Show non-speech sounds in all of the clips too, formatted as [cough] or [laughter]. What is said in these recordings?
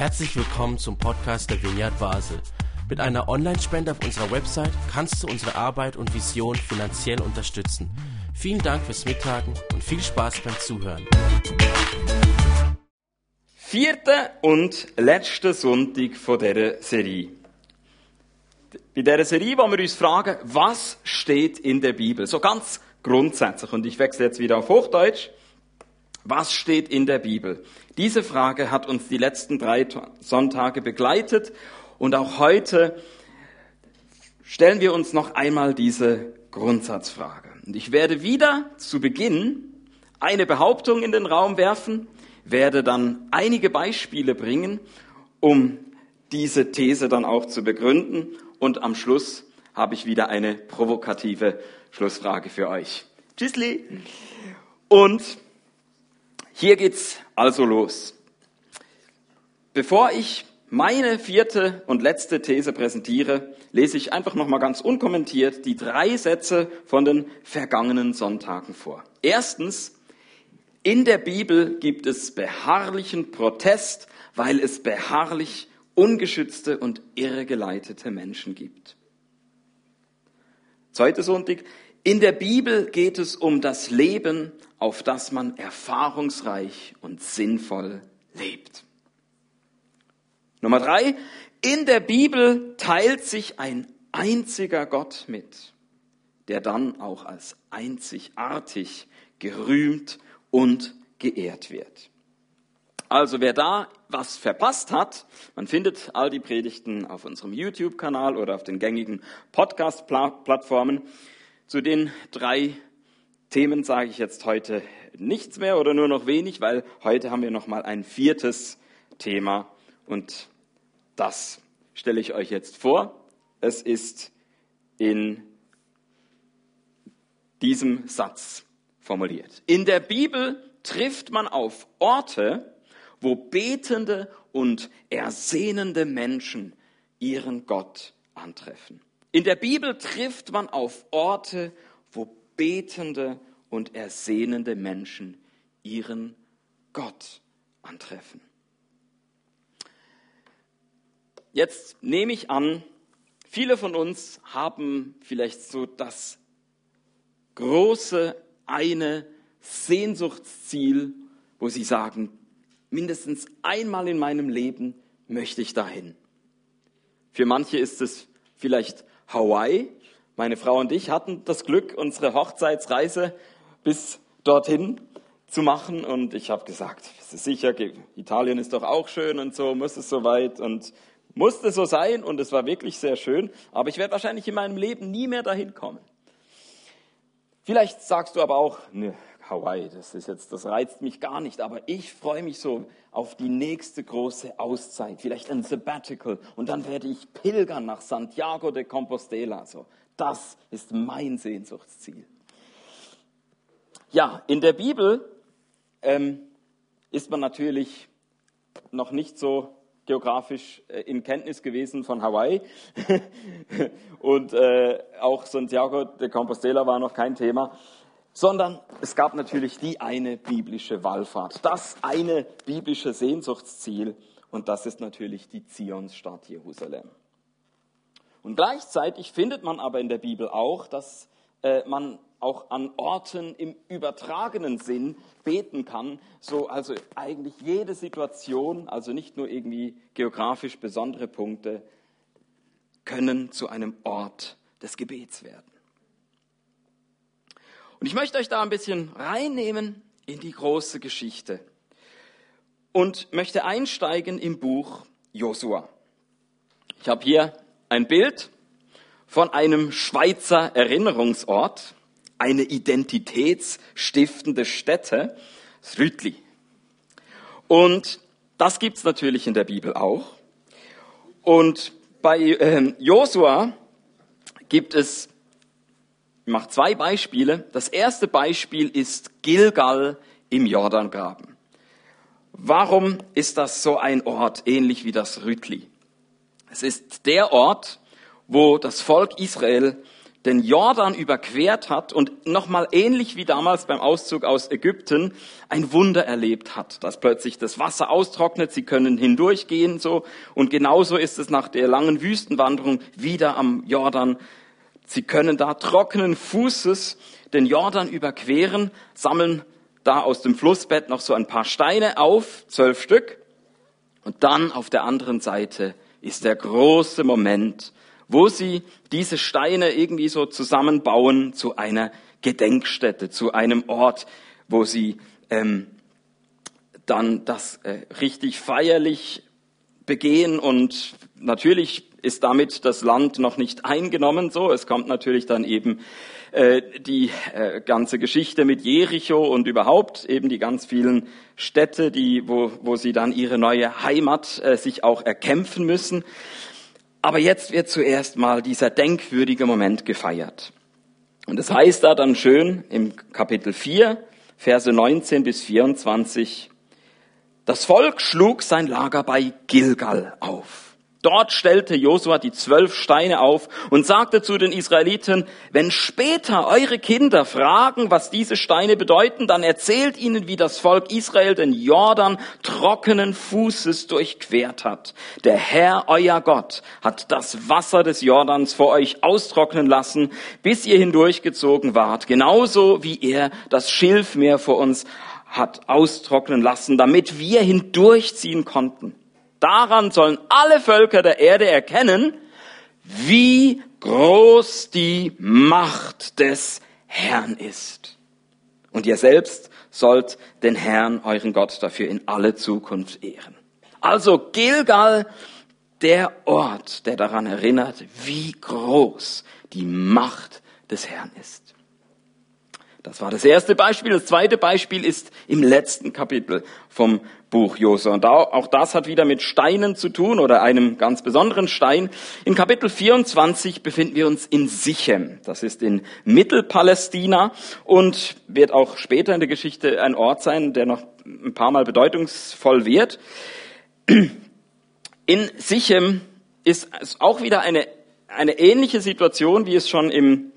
Herzlich willkommen zum Podcast der Vineyard Basel. Mit einer Online-Spende auf unserer Website kannst du unsere Arbeit und Vision finanziell unterstützen. Vielen Dank fürs Mittagen und viel Spaß beim Zuhören. Vierter und letzter Sonntag von dieser Serie. Bei dieser Serie wollen wir uns fragen, was steht in der Bibel? So ganz grundsätzlich. Und ich wechsle jetzt wieder auf Hochdeutsch. Was steht in der Bibel? Diese Frage hat uns die letzten drei Sonntage begleitet und auch heute stellen wir uns noch einmal diese Grundsatzfrage. Und ich werde wieder zu Beginn eine Behauptung in den Raum werfen, werde dann einige Beispiele bringen, um diese These dann auch zu begründen und am Schluss habe ich wieder eine provokative Schlussfrage für euch. Tschüssli! Und hier geht's also los. Bevor ich meine vierte und letzte These präsentiere, lese ich einfach noch mal ganz unkommentiert die drei Sätze von den vergangenen Sonntagen vor. Erstens, in der Bibel gibt es beharrlichen Protest, weil es beharrlich ungeschützte und irregeleitete Menschen gibt. Zweiter Sonntag, in der Bibel geht es um das Leben, auf das man erfahrungsreich und sinnvoll lebt. Nummer drei, in der Bibel teilt sich ein einziger Gott mit, der dann auch als einzigartig gerühmt und geehrt wird. Also wer da was verpasst hat, man findet all die Predigten auf unserem YouTube-Kanal oder auf den gängigen Podcast-Plattformen. Zu den drei Themen sage ich jetzt heute nichts mehr oder nur noch wenig, weil heute haben wir noch mal ein viertes Thema und das stelle ich euch jetzt vor. Es ist in diesem Satz formuliert. In der Bibel trifft man auf Orte, wo betende und ersehnende Menschen ihren Gott antreffen. In der Bibel trifft man auf Orte, wo betende und ersehnende Menschen ihren Gott antreffen. Jetzt nehme ich an, viele von uns haben vielleicht so das große eine Sehnsuchtsziel, wo sie sagen, mindestens einmal in meinem Leben möchte ich dahin. Für manche ist es vielleicht Hawaii. Meine Frau und ich hatten das Glück, unsere Hochzeitsreise bis dorthin zu machen. Und ich habe gesagt, es ist sicher, Italien ist doch auch schön und so, muss es so weit? Und musste so sein und es war wirklich sehr schön, aber ich werde wahrscheinlich in meinem Leben nie mehr dahin kommen. Vielleicht sagst du aber auch, ne, Hawaii, das ist jetzt, das reizt mich gar nicht, aber ich freue mich so auf die nächste große Auszeit, vielleicht ein Sabbatical. Und dann werde ich pilgern nach Santiago de Compostela. So, das ist mein Sehnsuchtsziel. Ja, in der Bibel ähm, ist man natürlich noch nicht so geografisch äh, in Kenntnis gewesen von Hawaii [laughs] und äh, auch Santiago de Compostela war noch kein Thema sondern es gab natürlich die eine biblische Wallfahrt, das eine biblische Sehnsuchtsziel und das ist natürlich die Zionsstadt Jerusalem. Und gleichzeitig findet man aber in der Bibel auch, dass äh, man auch an Orten im übertragenen Sinn beten kann, so also eigentlich jede Situation, also nicht nur irgendwie geografisch besondere Punkte, können zu einem Ort des Gebets werden. Und ich möchte euch da ein bisschen reinnehmen in die große Geschichte und möchte einsteigen im Buch Josua. Ich habe hier ein Bild von einem Schweizer Erinnerungsort, eine identitätsstiftende Stätte, Rütli. Und das gibt's natürlich in der Bibel auch. Und bei äh, Josua gibt es ich mache zwei Beispiele. Das erste Beispiel ist Gilgal im Jordangraben. Warum ist das so ein Ort, ähnlich wie das Rütli? Es ist der Ort, wo das Volk Israel den Jordan überquert hat und nochmal ähnlich wie damals beim Auszug aus Ägypten ein Wunder erlebt hat, dass plötzlich das Wasser austrocknet, sie können hindurchgehen so und genauso ist es nach der langen Wüstenwanderung wieder am Jordan. Sie können da trockenen Fußes den Jordan überqueren, sammeln da aus dem Flussbett noch so ein paar Steine auf, zwölf Stück, und dann auf der anderen Seite ist der große Moment, wo sie diese Steine irgendwie so zusammenbauen zu einer Gedenkstätte, zu einem Ort, wo sie ähm, dann das äh, richtig feierlich begehen und natürlich ist damit das Land noch nicht eingenommen so. Es kommt natürlich dann eben äh, die äh, ganze Geschichte mit Jericho und überhaupt eben die ganz vielen Städte, die, wo, wo sie dann ihre neue Heimat äh, sich auch erkämpfen müssen. Aber jetzt wird zuerst mal dieser denkwürdige Moment gefeiert. Und es das heißt da dann schön im Kapitel 4, Verse 19 bis 24, das Volk schlug sein Lager bei Gilgal auf. Dort stellte Josua die zwölf Steine auf und sagte zu den Israeliten, wenn später eure Kinder fragen, was diese Steine bedeuten, dann erzählt ihnen, wie das Volk Israel den Jordan trockenen Fußes durchquert hat. Der Herr, euer Gott, hat das Wasser des Jordans vor euch austrocknen lassen, bis ihr hindurchgezogen wart, genauso wie er das Schilfmeer vor uns hat austrocknen lassen, damit wir hindurchziehen konnten. Daran sollen alle Völker der Erde erkennen, wie groß die Macht des Herrn ist. Und ihr selbst sollt den Herrn, euren Gott, dafür in alle Zukunft ehren. Also Gilgal, der Ort, der daran erinnert, wie groß die Macht des Herrn ist. Das war das erste Beispiel. Das zweite Beispiel ist im letzten Kapitel vom Buch Josua. Und auch das hat wieder mit Steinen zu tun oder einem ganz besonderen Stein. In Kapitel 24 befinden wir uns in Sichem. Das ist in Mittelpalästina und wird auch später in der Geschichte ein Ort sein, der noch ein paar Mal bedeutungsvoll wird. In Sichem ist auch wieder eine, eine ähnliche Situation, wie es schon im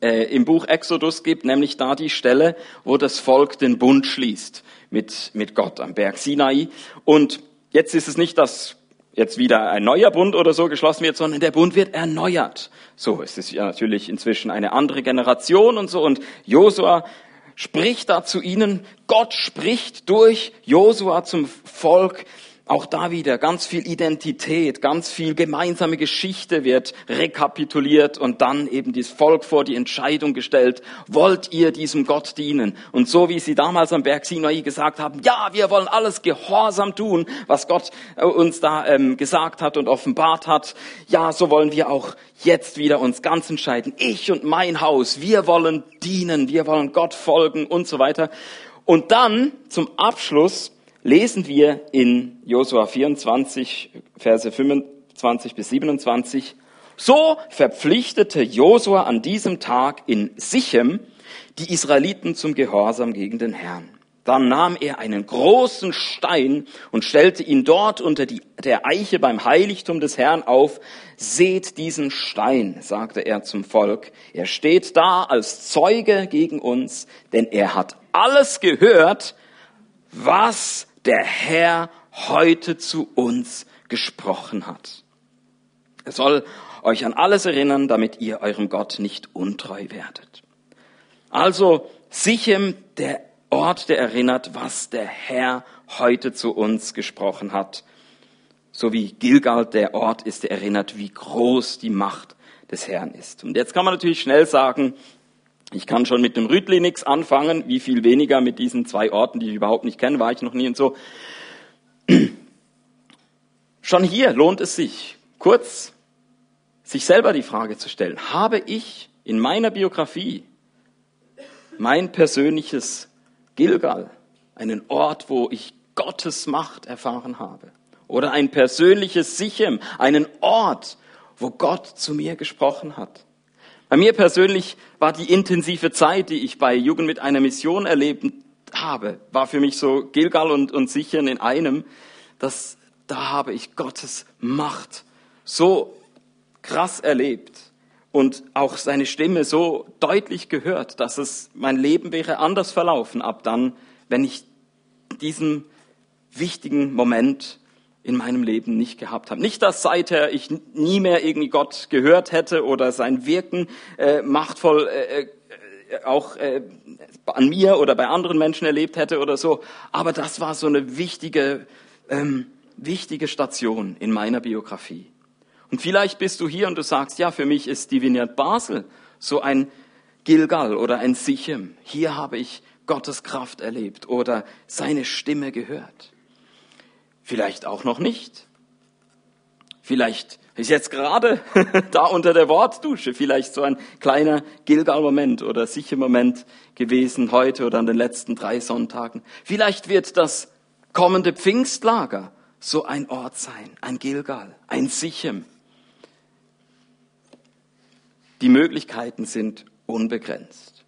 äh, im Buch Exodus gibt, nämlich da die Stelle, wo das Volk den Bund schließt mit, mit Gott am Berg Sinai. Und jetzt ist es nicht, dass jetzt wieder ein neuer Bund oder so geschlossen wird, sondern der Bund wird erneuert. So, es ist ja natürlich inzwischen eine andere Generation und so. Und Josua spricht da zu ihnen. Gott spricht durch Josua zum Volk. Auch da wieder ganz viel Identität, ganz viel gemeinsame Geschichte wird rekapituliert und dann eben das Volk vor die Entscheidung gestellt, wollt ihr diesem Gott dienen? Und so wie sie damals am Berg Sinai gesagt haben, ja, wir wollen alles gehorsam tun, was Gott äh, uns da ähm, gesagt hat und offenbart hat, ja, so wollen wir auch jetzt wieder uns ganz entscheiden. Ich und mein Haus, wir wollen dienen, wir wollen Gott folgen und so weiter. Und dann zum Abschluss lesen wir in Josua 24, Verse 25 bis 27, so verpflichtete Josua an diesem Tag in Sichem die Israeliten zum Gehorsam gegen den Herrn. Dann nahm er einen großen Stein und stellte ihn dort unter die, der Eiche beim Heiligtum des Herrn auf. Seht diesen Stein, sagte er zum Volk. Er steht da als Zeuge gegen uns, denn er hat alles gehört, was der Herr heute zu uns gesprochen hat. Er soll euch an alles erinnern, damit ihr eurem Gott nicht untreu werdet. Also Sichem, der Ort, der erinnert, was der Herr heute zu uns gesprochen hat. So wie Gilgal der Ort ist, der erinnert, wie groß die Macht des Herrn ist. Und jetzt kann man natürlich schnell sagen, ich kann schon mit dem Rütli nichts anfangen, wie viel weniger mit diesen zwei Orten, die ich überhaupt nicht kenne, war ich noch nie und so. [clears throat] Schon hier lohnt es sich, kurz sich selber die Frage zu stellen, habe ich in meiner Biografie mein persönliches Gilgal, einen Ort, wo ich Gottes Macht erfahren habe? Oder ein persönliches Sichem, einen Ort, wo Gott zu mir gesprochen hat? Bei mir persönlich war die intensive Zeit, die ich bei Jugend mit einer Mission erlebt habe, war für mich so Gilgal und, und Sichern in einem, dass da habe ich Gottes Macht so krass erlebt, und auch seine Stimme so deutlich gehört, dass es mein Leben wäre anders verlaufen ab dann, wenn ich diesen wichtigen Moment in meinem Leben nicht gehabt habe. Nicht, dass seither ich nie mehr irgendwie Gott gehört hätte oder sein Wirken äh, machtvoll äh, äh, auch äh, an mir oder bei anderen Menschen erlebt hätte oder so, aber das war so eine wichtige, ähm, wichtige Station in meiner Biografie. Und vielleicht bist du hier und du sagst, ja, für mich ist die Vineyard Basel so ein Gilgal oder ein Sichem. Hier habe ich Gottes Kraft erlebt oder seine Stimme gehört. Vielleicht auch noch nicht. Vielleicht ist jetzt gerade [laughs] da unter der Wortdusche vielleicht so ein kleiner Gilgal-Moment oder sicher Moment gewesen heute oder an den letzten drei Sonntagen. Vielleicht wird das kommende Pfingstlager so ein Ort sein, ein Gilgal, ein Sichem. Die Möglichkeiten sind unbegrenzt.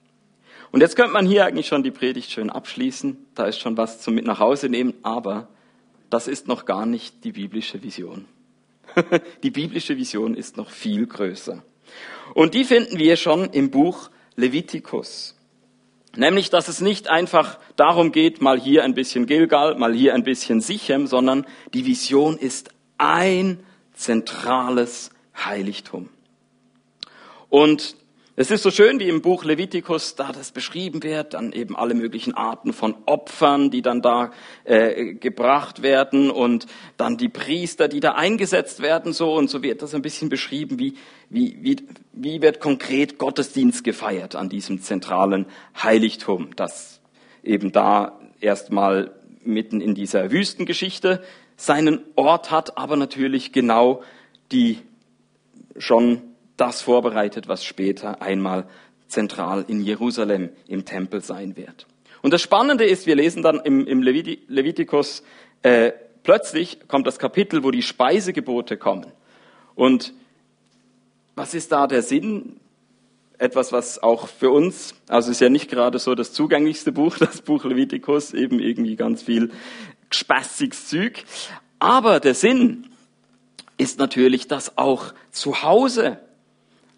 Und jetzt könnte man hier eigentlich schon die Predigt schön abschließen. Da ist schon was zum mit nach Hause nehmen. Aber das ist noch gar nicht die biblische Vision. [laughs] die biblische Vision ist noch viel größer. Und die finden wir schon im Buch Levitikus. Nämlich, dass es nicht einfach darum geht, mal hier ein bisschen Gilgal, mal hier ein bisschen Sichem, sondern die Vision ist ein zentrales Heiligtum. Und es ist so schön, wie im Buch Levitikus da das beschrieben wird, dann eben alle möglichen Arten von Opfern, die dann da äh, gebracht werden und dann die Priester, die da eingesetzt werden, so und so wird das ein bisschen beschrieben, wie, wie, wie, wie wird konkret Gottesdienst gefeiert an diesem zentralen Heiligtum, das eben da erstmal mitten in dieser Wüstengeschichte seinen Ort hat, aber natürlich genau die schon das vorbereitet, was später einmal zentral in Jerusalem im Tempel sein wird. Und das Spannende ist, wir lesen dann im, im Levitikus, äh, plötzlich kommt das Kapitel, wo die Speisegebote kommen. Und was ist da der Sinn? Etwas, was auch für uns, also ist ja nicht gerade so das zugänglichste Buch, [laughs] das Buch Levitikus, eben irgendwie ganz viel spaßiges Zeug. Aber der Sinn ist natürlich, dass auch zu Hause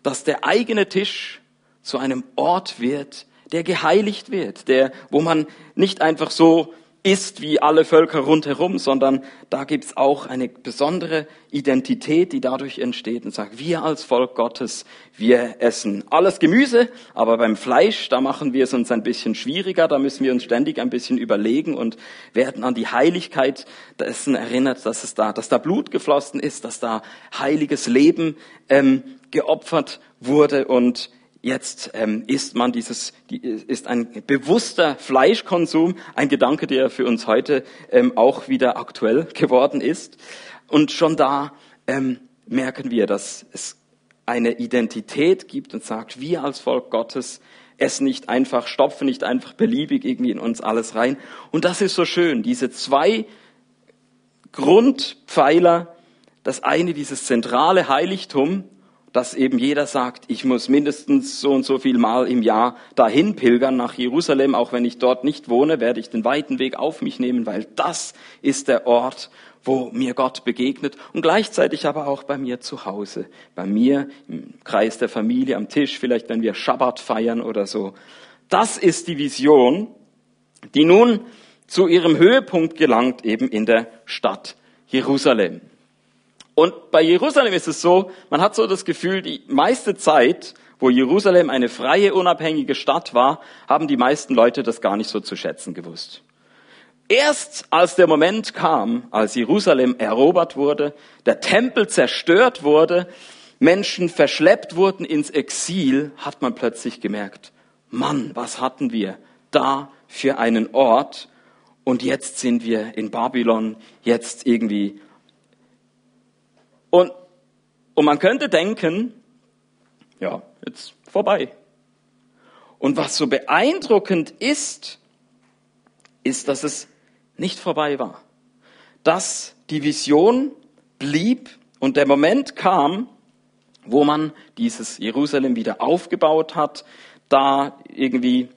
dass der eigene Tisch zu einem Ort wird, der geheiligt wird, der, wo man nicht einfach so ist wie alle Völker rundherum, sondern da gibt's auch eine besondere Identität, die dadurch entsteht und sagt, wir als Volk Gottes, wir essen alles Gemüse, aber beim Fleisch, da machen wir es uns ein bisschen schwieriger, da müssen wir uns ständig ein bisschen überlegen und werden an die Heiligkeit dessen erinnert, dass es da, dass da Blut geflossen ist, dass da heiliges Leben ähm, geopfert wurde und jetzt ähm, ist man dieses, die, ist ein bewusster Fleischkonsum, ein Gedanke, der für uns heute ähm, auch wieder aktuell geworden ist. Und schon da ähm, merken wir, dass es eine Identität gibt und sagt, wir als Volk Gottes essen nicht einfach, stopfen nicht einfach beliebig irgendwie in uns alles rein. Und das ist so schön, diese zwei Grundpfeiler, das eine dieses zentrale Heiligtum, dass eben jeder sagt, ich muss mindestens so und so viel Mal im Jahr dahin pilgern nach Jerusalem, auch wenn ich dort nicht wohne, werde ich den weiten Weg auf mich nehmen, weil das ist der Ort, wo mir Gott begegnet und gleichzeitig aber auch bei mir zu Hause, bei mir im Kreis der Familie, am Tisch, vielleicht wenn wir Schabbat feiern oder so. Das ist die Vision, die nun zu ihrem Höhepunkt gelangt, eben in der Stadt Jerusalem. Und bei Jerusalem ist es so, man hat so das Gefühl, die meiste Zeit, wo Jerusalem eine freie, unabhängige Stadt war, haben die meisten Leute das gar nicht so zu schätzen gewusst. Erst als der Moment kam, als Jerusalem erobert wurde, der Tempel zerstört wurde, Menschen verschleppt wurden ins Exil, hat man plötzlich gemerkt, Mann, was hatten wir da für einen Ort? Und jetzt sind wir in Babylon, jetzt irgendwie und, und man könnte denken, ja, jetzt vorbei. Und was so beeindruckend ist, ist, dass es nicht vorbei war. Dass die Vision blieb und der Moment kam, wo man dieses Jerusalem wieder aufgebaut hat, da irgendwie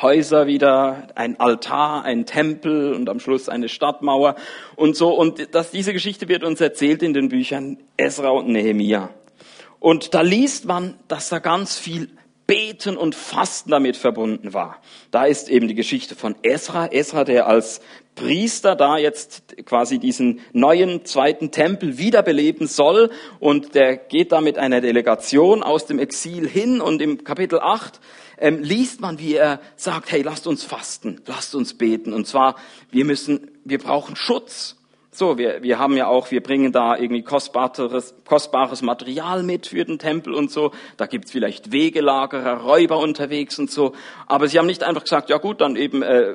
Häuser wieder, ein Altar, ein Tempel und am Schluss eine Stadtmauer und so. Und das, diese Geschichte wird uns erzählt in den Büchern Esra und Nehemia. Und da liest man, dass da ganz viel Beten und Fasten damit verbunden war. Da ist eben die Geschichte von Esra. Esra, der als Priester da jetzt quasi diesen neuen zweiten Tempel wiederbeleben soll. Und der geht da mit einer Delegation aus dem Exil hin. Und im Kapitel 8 ähm, liest man, wie er sagt, hey, lasst uns fasten, lasst uns beten. Und zwar, wir müssen, wir brauchen Schutz. So, wir, wir haben ja auch, wir bringen da irgendwie kostbares, kostbares Material mit für den Tempel und so. Da gibt's vielleicht Wegelagerer, Räuber unterwegs und so. Aber sie haben nicht einfach gesagt, ja gut, dann eben äh,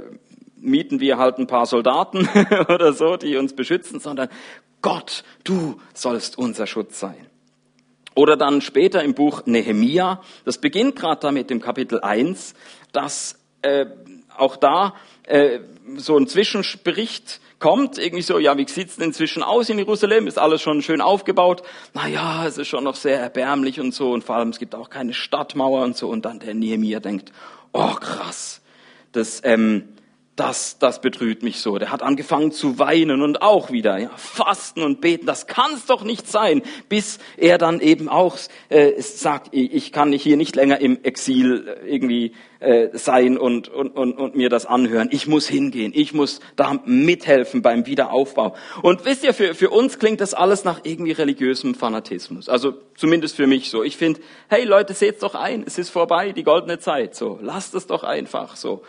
mieten wir halt ein paar Soldaten [laughs] oder so, die uns beschützen, sondern Gott, du sollst unser Schutz sein. Oder dann später im Buch Nehemia, das beginnt gerade damit im Kapitel 1, dass äh, auch da äh, so ein Zwischenbericht kommt, irgendwie so, ja, wie sieht's denn inzwischen aus in Jerusalem? Ist alles schon schön aufgebaut? Naja, es ist schon noch sehr erbärmlich und so und vor allem es gibt auch keine Stadtmauer und so und dann der Nehemiah denkt, oh krass, das, ähm, das, das betrüht mich so. Der hat angefangen zu weinen und auch wieder ja, fasten und beten. Das kann's doch nicht sein, bis er dann eben auch äh, sagt, ich kann hier nicht länger im Exil äh, irgendwie äh, sein und, und, und, und mir das anhören. Ich muss hingehen. Ich muss da mithelfen beim Wiederaufbau. Und wisst ihr, für, für uns klingt das alles nach irgendwie religiösem Fanatismus. Also zumindest für mich so. Ich finde, hey Leute, seht's doch ein. Es ist vorbei, die goldene Zeit. So, lasst es doch einfach so.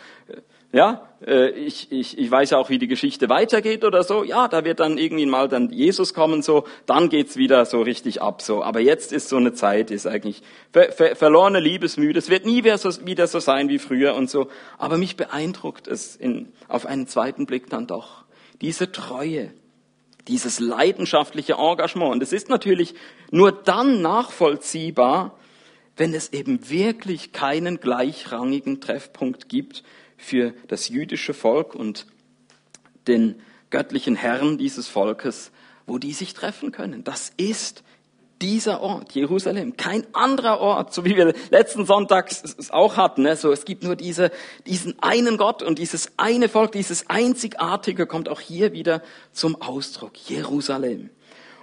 Ja, äh, ich, ich, ich weiß auch, wie die Geschichte weitergeht oder so. Ja, da wird dann irgendwie mal dann Jesus kommen, so, dann geht's wieder so richtig ab, so. Aber jetzt ist so eine Zeit, ist eigentlich ver, ver, verlorene Liebesmüde. Es wird nie wieder so, wieder so sein wie früher und so. Aber mich beeindruckt es in, auf einen zweiten Blick dann doch. Diese Treue, dieses leidenschaftliche Engagement. Und es ist natürlich nur dann nachvollziehbar, wenn es eben wirklich keinen gleichrangigen Treffpunkt gibt für das jüdische Volk und den göttlichen Herrn dieses Volkes, wo die sich treffen können. Das ist dieser Ort, Jerusalem, kein anderer Ort, so wie wir letzten Sonntag es auch hatten. Ne? So, es gibt nur diese, diesen einen Gott und dieses eine Volk, dieses einzigartige kommt auch hier wieder zum Ausdruck. Jerusalem.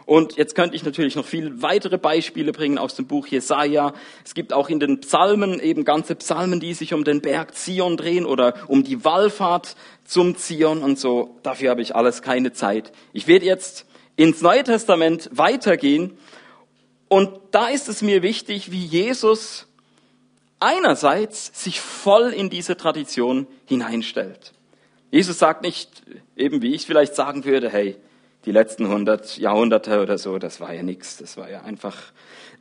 Und jetzt könnte ich natürlich noch viel weitere Beispiele bringen aus dem Buch Jesaja. Es gibt auch in den Psalmen eben ganze Psalmen, die sich um den Berg Zion drehen oder um die Wallfahrt zum Zion und so. Dafür habe ich alles keine Zeit. Ich werde jetzt ins Neue Testament weitergehen. Und da ist es mir wichtig, wie Jesus einerseits sich voll in diese Tradition hineinstellt. Jesus sagt nicht, eben wie ich vielleicht sagen würde, hey, die letzten 100 Jahrhunderte oder so, das war ja nichts, das war ja einfach,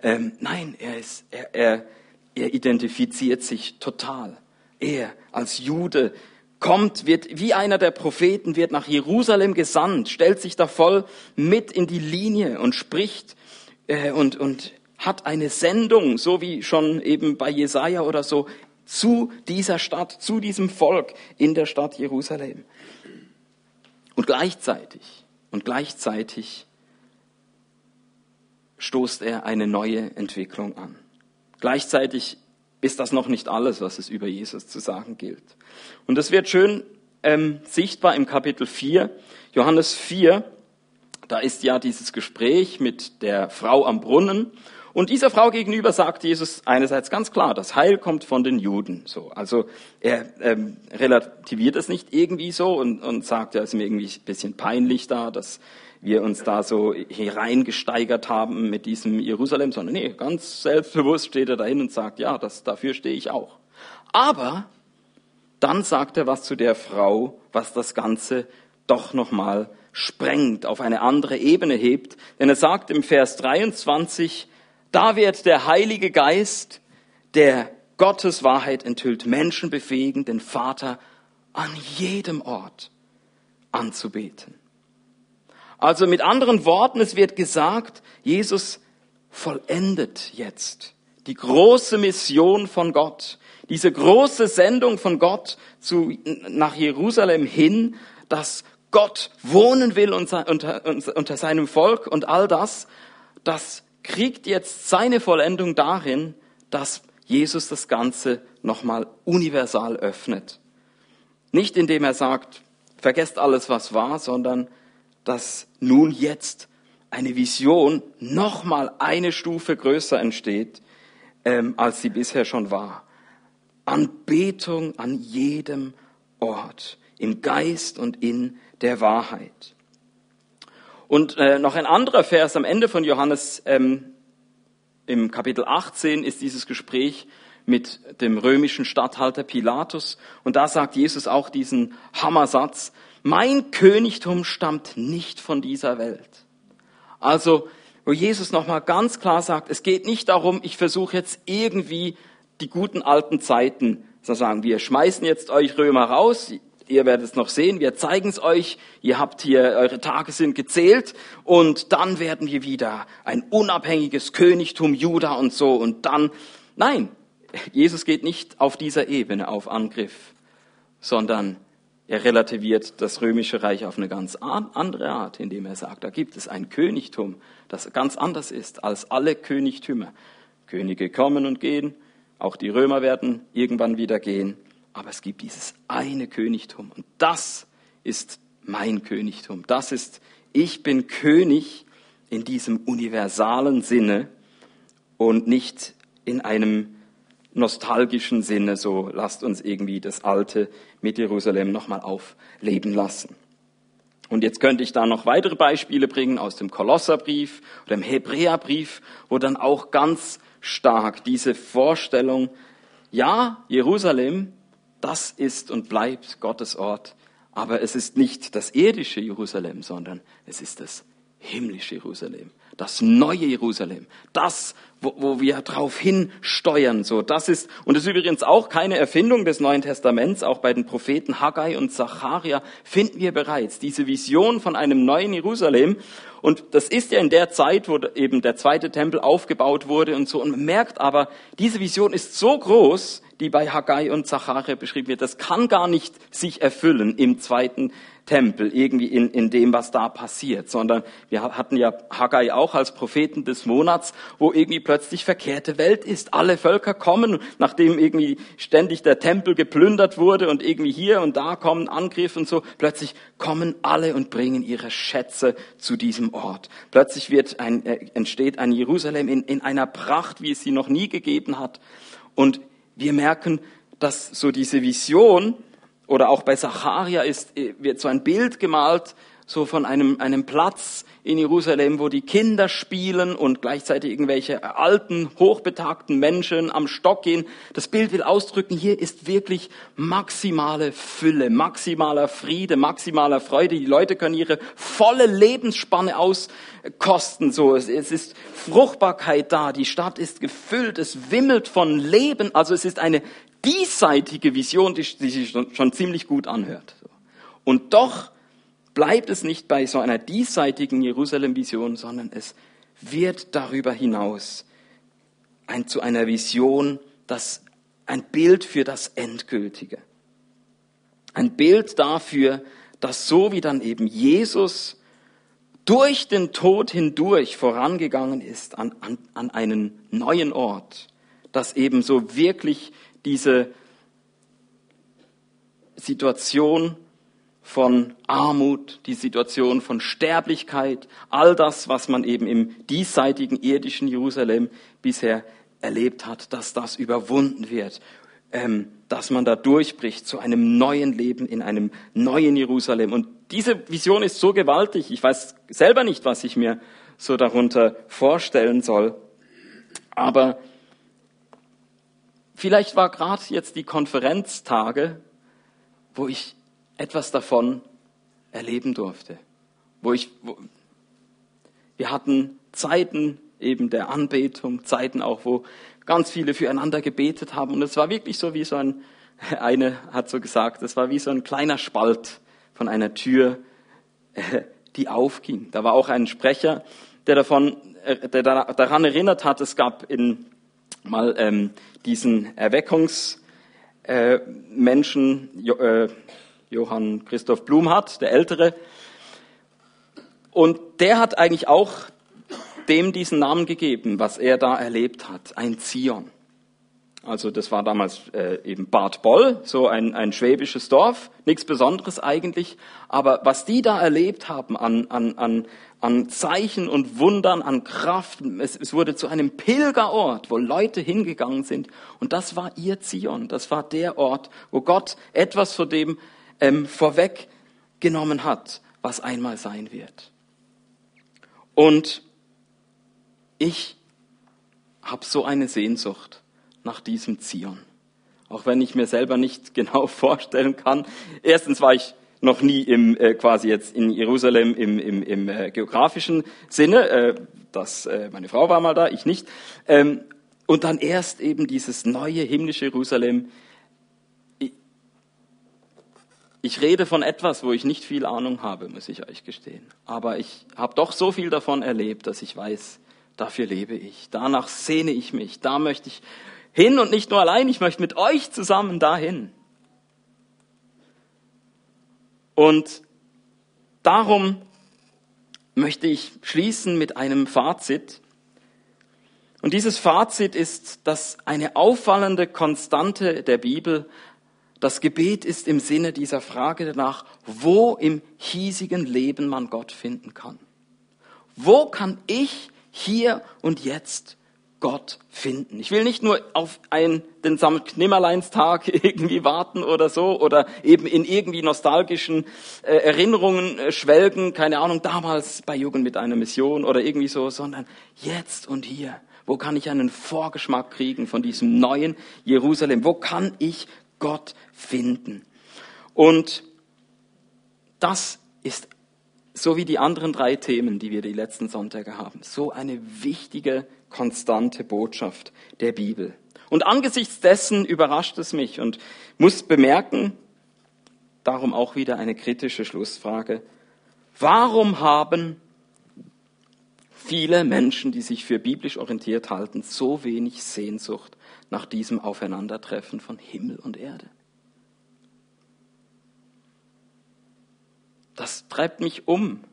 ähm, nein, er, ist, er, er, er identifiziert sich total. Er als Jude kommt, wird wie einer der Propheten, wird nach Jerusalem gesandt, stellt sich da voll mit in die Linie und spricht äh, und, und hat eine Sendung, so wie schon eben bei Jesaja oder so, zu dieser Stadt, zu diesem Volk in der Stadt Jerusalem. Und gleichzeitig und gleichzeitig stoßt er eine neue Entwicklung an. Gleichzeitig ist das noch nicht alles, was es über Jesus zu sagen gilt. Und das wird schön ähm, sichtbar im Kapitel 4, Johannes 4. Da ist ja dieses Gespräch mit der Frau am Brunnen und dieser Frau gegenüber sagt Jesus einerseits ganz klar, das Heil kommt von den Juden. So, also er ähm, relativiert es nicht irgendwie so und, und sagt, ja, es ist mir irgendwie ein bisschen peinlich da, dass wir uns da so hereingesteigert haben mit diesem Jerusalem, sondern nee, ganz selbstbewusst steht er dahin und sagt, ja, das, dafür stehe ich auch. Aber dann sagt er was zu der Frau, was das Ganze doch nochmal sprengt, auf eine andere Ebene hebt. Denn er sagt im Vers 23, da wird der Heilige Geist, der Gottes Wahrheit enthüllt, Menschen befähigen, den Vater an jedem Ort anzubeten. Also mit anderen Worten, es wird gesagt, Jesus vollendet jetzt die große Mission von Gott, diese große Sendung von Gott zu, nach Jerusalem hin, dass Gott wohnen will unter, unter, unter seinem Volk und all das, das kriegt jetzt seine Vollendung darin, dass Jesus das Ganze nochmal universal öffnet. Nicht indem er sagt, vergesst alles, was war, sondern dass nun jetzt eine Vision nochmal eine Stufe größer entsteht, ähm, als sie bisher schon war. Anbetung an jedem Ort, im Geist und in der Wahrheit. Und äh, noch ein anderer Vers am Ende von Johannes ähm, im Kapitel 18 ist dieses Gespräch mit dem römischen Statthalter Pilatus. Und da sagt Jesus auch diesen Hammersatz, mein Königtum stammt nicht von dieser Welt. Also, wo Jesus nochmal ganz klar sagt, es geht nicht darum, ich versuche jetzt irgendwie die guten alten Zeiten zu sagen, wir schmeißen jetzt euch Römer raus, ihr werdet es noch sehen, wir zeigen es euch, ihr habt hier, eure Tage sind gezählt. Und dann werden wir wieder ein unabhängiges Königtum Juda und so. Und dann, nein, Jesus geht nicht auf dieser Ebene auf Angriff, sondern er relativiert das römische Reich auf eine ganz andere Art, indem er sagt, da gibt es ein Königtum, das ganz anders ist als alle Königtümer. Könige kommen und gehen, auch die Römer werden irgendwann wieder gehen, aber es gibt dieses eine Königtum und das ist mein Königtum. Das ist, ich bin König in diesem universalen Sinne und nicht in einem nostalgischen Sinne, so lasst uns irgendwie das Alte mit Jerusalem nochmal aufleben lassen. Und jetzt könnte ich da noch weitere Beispiele bringen aus dem Kolosserbrief oder dem Hebräerbrief, wo dann auch ganz stark diese Vorstellung, ja, Jerusalem, das ist und bleibt Gottes Ort, aber es ist nicht das irdische Jerusalem, sondern es ist das himmlische Jerusalem. Das neue Jerusalem, das, wo, wo wir drauf hinsteuern, so, das ist, und das ist übrigens auch keine Erfindung des Neuen Testaments, auch bei den Propheten Haggai und Zacharia finden wir bereits diese Vision von einem neuen Jerusalem. Und das ist ja in der Zeit, wo eben der zweite Tempel aufgebaut wurde und so. Und man merkt aber, diese Vision ist so groß, die bei Haggai und Zacharia beschrieben wird, das kann gar nicht sich erfüllen im zweiten Tempel, irgendwie in, in dem, was da passiert, sondern wir hatten ja Haggai auch als Propheten des Monats, wo irgendwie plötzlich verkehrte Welt ist. Alle Völker kommen, nachdem irgendwie ständig der Tempel geplündert wurde und irgendwie hier und da kommen Angriffe und so, plötzlich kommen alle und bringen ihre Schätze zu diesem Ort. Plötzlich wird ein, äh, entsteht ein Jerusalem in, in einer Pracht, wie es sie noch nie gegeben hat. Und wir merken, dass so diese Vision, oder auch bei Zacharia ist, äh, wird so ein Bild gemalt, so von einem, einem Platz in Jerusalem, wo die Kinder spielen und gleichzeitig irgendwelche alten, hochbetagten Menschen am Stock gehen. Das Bild will ausdrücken, hier ist wirklich maximale Fülle, maximaler Friede, maximaler Freude. Die Leute können ihre volle Lebensspanne auskosten. So, es, ist Fruchtbarkeit da. Die Stadt ist gefüllt. Es wimmelt von Leben. Also es ist eine diesseitige Vision, die, sich schon ziemlich gut anhört. Und doch bleibt es nicht bei so einer diesseitigen Jerusalem-Vision, sondern es wird darüber hinaus ein, zu einer Vision, das ein Bild für das Endgültige. Ein Bild dafür, dass so wie dann eben Jesus durch den Tod hindurch vorangegangen ist an, an, an einen neuen Ort, dass eben so wirklich diese Situation von Armut, die Situation von Sterblichkeit, all das, was man eben im diesseitigen irdischen Jerusalem bisher erlebt hat, dass das überwunden wird, ähm, dass man da durchbricht zu einem neuen Leben in einem neuen Jerusalem. Und diese Vision ist so gewaltig, ich weiß selber nicht, was ich mir so darunter vorstellen soll, aber Vielleicht war gerade jetzt die Konferenztage, wo ich etwas davon erleben durfte. Wo ich, wo, wir hatten Zeiten eben der Anbetung, Zeiten auch, wo ganz viele füreinander gebetet haben. Und es war wirklich so wie so ein, [laughs] eine hat so gesagt, es war wie so ein kleiner Spalt von einer Tür, die aufging. Da war auch ein Sprecher, der davon, äh, der daran erinnert hat, es gab in mal ähm, diesen Erweckungsmenschen, äh, jo, äh, Johann Christoph Blum hat, der Ältere. Und der hat eigentlich auch dem diesen Namen gegeben, was er da erlebt hat, ein Zion. Also das war damals äh, eben Bad Boll, so ein, ein schwäbisches Dorf, nichts Besonderes eigentlich. Aber was die da erlebt haben an, an, an, an Zeichen und Wundern, an Kraft, es, es wurde zu einem Pilgerort, wo Leute hingegangen sind. Und das war ihr Zion, das war der Ort, wo Gott etwas vor dem ähm, vorweggenommen hat, was einmal sein wird. Und ich habe so eine Sehnsucht nach diesem Zion. Auch wenn ich mir selber nicht [laughs] genau vorstellen kann. Erstens war ich noch nie im, äh, quasi jetzt in Jerusalem im, im, im äh, geografischen Sinne. Äh, das, äh, meine Frau war mal da, ich nicht. Ähm, und dann erst eben dieses neue himmlische Jerusalem. Ich, ich rede von etwas, wo ich nicht viel Ahnung habe, muss ich euch gestehen. Aber ich habe doch so viel davon erlebt, dass ich weiß, dafür lebe ich. Danach sehne ich mich. Da möchte ich hin und nicht nur allein, ich möchte mit euch zusammen dahin. Und darum möchte ich schließen mit einem Fazit. Und dieses Fazit ist, dass eine auffallende Konstante der Bibel das Gebet ist im Sinne dieser Frage danach, wo im hiesigen Leben man Gott finden kann. Wo kann ich hier und jetzt Gott finden. Ich will nicht nur auf einen, den Samtknimmerleinstag [laughs] irgendwie warten oder so oder eben in irgendwie nostalgischen äh, Erinnerungen äh, schwelgen, keine Ahnung, damals bei Jugend mit einer Mission oder irgendwie so, sondern jetzt und hier. Wo kann ich einen Vorgeschmack kriegen von diesem neuen Jerusalem? Wo kann ich Gott finden? Und das ist so wie die anderen drei Themen, die wir die letzten Sonntage haben, so eine wichtige konstante Botschaft der Bibel. Und angesichts dessen überrascht es mich und muss bemerken, darum auch wieder eine kritische Schlussfrage, warum haben viele Menschen, die sich für biblisch orientiert halten, so wenig Sehnsucht nach diesem Aufeinandertreffen von Himmel und Erde? Das treibt mich um.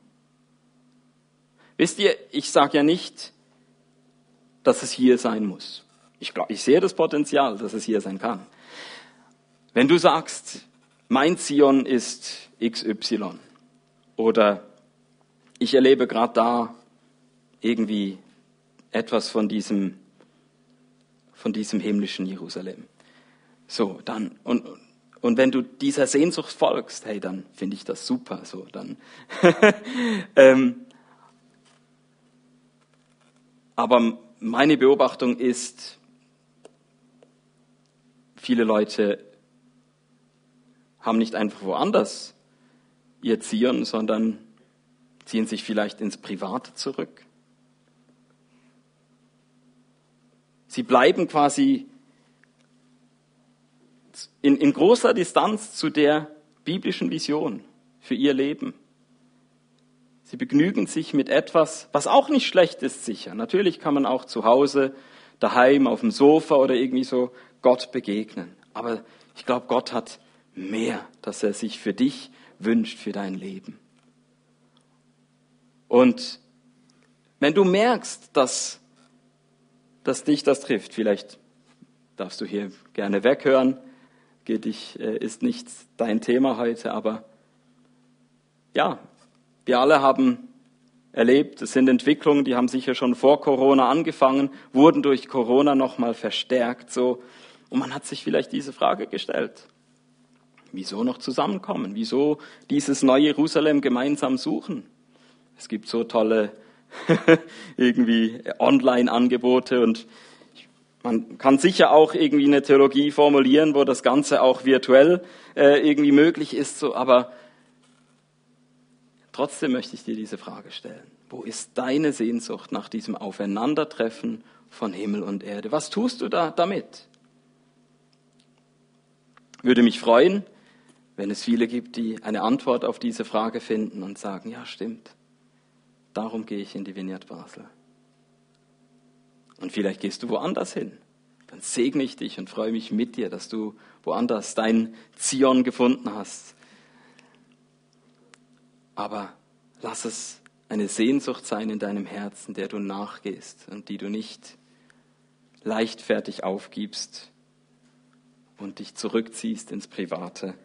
Wisst ihr, ich sage ja nicht, dass es hier sein muss. Ich, glaub, ich sehe das Potenzial, dass es hier sein kann. Wenn du sagst, mein Zion ist XY oder ich erlebe gerade da irgendwie etwas von diesem, von diesem himmlischen Jerusalem. So, dann, und, und wenn du dieser Sehnsucht folgst, hey, dann finde ich das super, so, dann, [laughs] ähm, aber meine Beobachtung ist, viele Leute haben nicht einfach woanders ihr Zion, sondern ziehen sich vielleicht ins Private zurück. Sie bleiben quasi in, in großer Distanz zu der biblischen Vision für ihr Leben. Sie begnügen sich mit etwas, was auch nicht schlecht ist, sicher. Natürlich kann man auch zu Hause, daheim, auf dem Sofa oder irgendwie so Gott begegnen. Aber ich glaube, Gott hat mehr, dass er sich für dich wünscht, für dein Leben. Und wenn du merkst, dass, dass dich das trifft, vielleicht darfst du hier gerne weghören, geht dich, äh, ist nicht dein Thema heute, aber ja, wir alle haben erlebt, es sind Entwicklungen, die haben sicher schon vor Corona angefangen, wurden durch Corona nochmal verstärkt, so. Und man hat sich vielleicht diese Frage gestellt. Wieso noch zusammenkommen? Wieso dieses neue Jerusalem gemeinsam suchen? Es gibt so tolle [laughs] irgendwie Online-Angebote und man kann sicher auch irgendwie eine Theologie formulieren, wo das Ganze auch virtuell äh, irgendwie möglich ist, so, aber Trotzdem möchte ich dir diese Frage stellen. Wo ist deine Sehnsucht nach diesem Aufeinandertreffen von Himmel und Erde? Was tust du da damit? Würde mich freuen, wenn es viele gibt, die eine Antwort auf diese Frage finden und sagen, ja stimmt, darum gehe ich in die Vineyard Basel. Und vielleicht gehst du woanders hin. Dann segne ich dich und freue mich mit dir, dass du woanders dein Zion gefunden hast, aber lass es eine Sehnsucht sein in deinem Herzen, der du nachgehst und die du nicht leichtfertig aufgibst, und dich zurückziehst ins Private,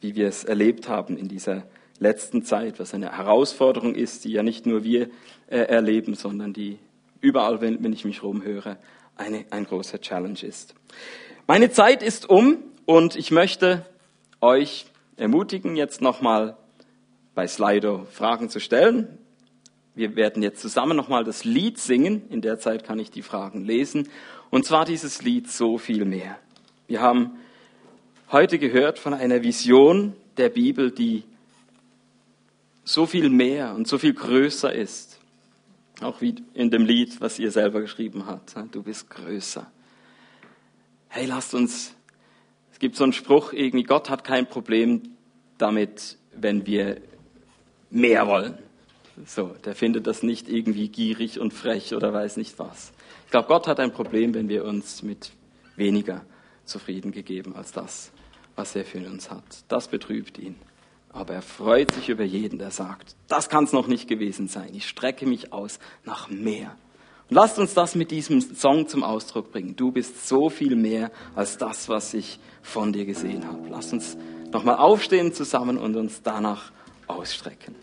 wie wir es erlebt haben in dieser letzten Zeit, was eine Herausforderung ist, die ja nicht nur wir äh, erleben, sondern die überall, wenn, wenn ich mich rumhöre, eine, ein großer Challenge ist. Meine Zeit ist um und ich möchte euch ermutigen, jetzt nochmal bei Slido Fragen zu stellen. Wir werden jetzt zusammen nochmal das Lied singen. In der Zeit kann ich die Fragen lesen. Und zwar dieses Lied so viel mehr. Wir haben heute gehört von einer Vision der Bibel, die so viel mehr und so viel größer ist. Auch wie in dem Lied, was ihr selber geschrieben habt. Du bist größer. Hey, lasst uns, es gibt so einen Spruch irgendwie, Gott hat kein Problem damit, wenn wir mehr wollen. So, der findet das nicht irgendwie gierig und frech oder weiß nicht was. Ich glaube, Gott hat ein Problem, wenn wir uns mit weniger zufrieden gegeben als das, was er für uns hat. Das betrübt ihn. Aber er freut sich über jeden, der sagt, das kann es noch nicht gewesen sein. Ich strecke mich aus nach mehr. Und lasst uns das mit diesem Song zum Ausdruck bringen. Du bist so viel mehr als das, was ich von dir gesehen habe. Lasst uns nochmal aufstehen zusammen und uns danach ausstrecken.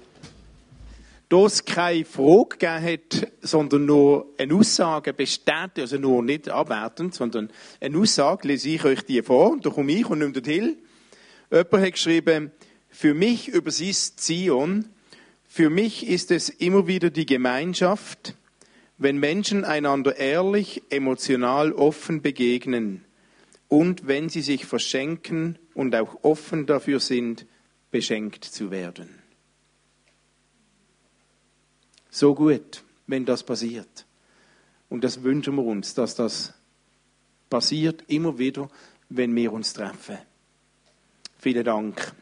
Da es keine Frage gegeben hat, sondern nur eine Aussage bestätigt, also nur nicht abwertend, sondern eine Aussage, lese ich euch die vor, und da komme ich und nehme den Hill. Jemand hat geschrieben, für mich übersieht Zion, für mich ist es immer wieder die Gemeinschaft, wenn Menschen einander ehrlich, emotional, offen begegnen und wenn sie sich verschenken und auch offen dafür sind, beschenkt zu werden. So gut, wenn das passiert. Und das wünschen wir uns, dass das passiert immer wieder, wenn wir uns treffen. Vielen Dank.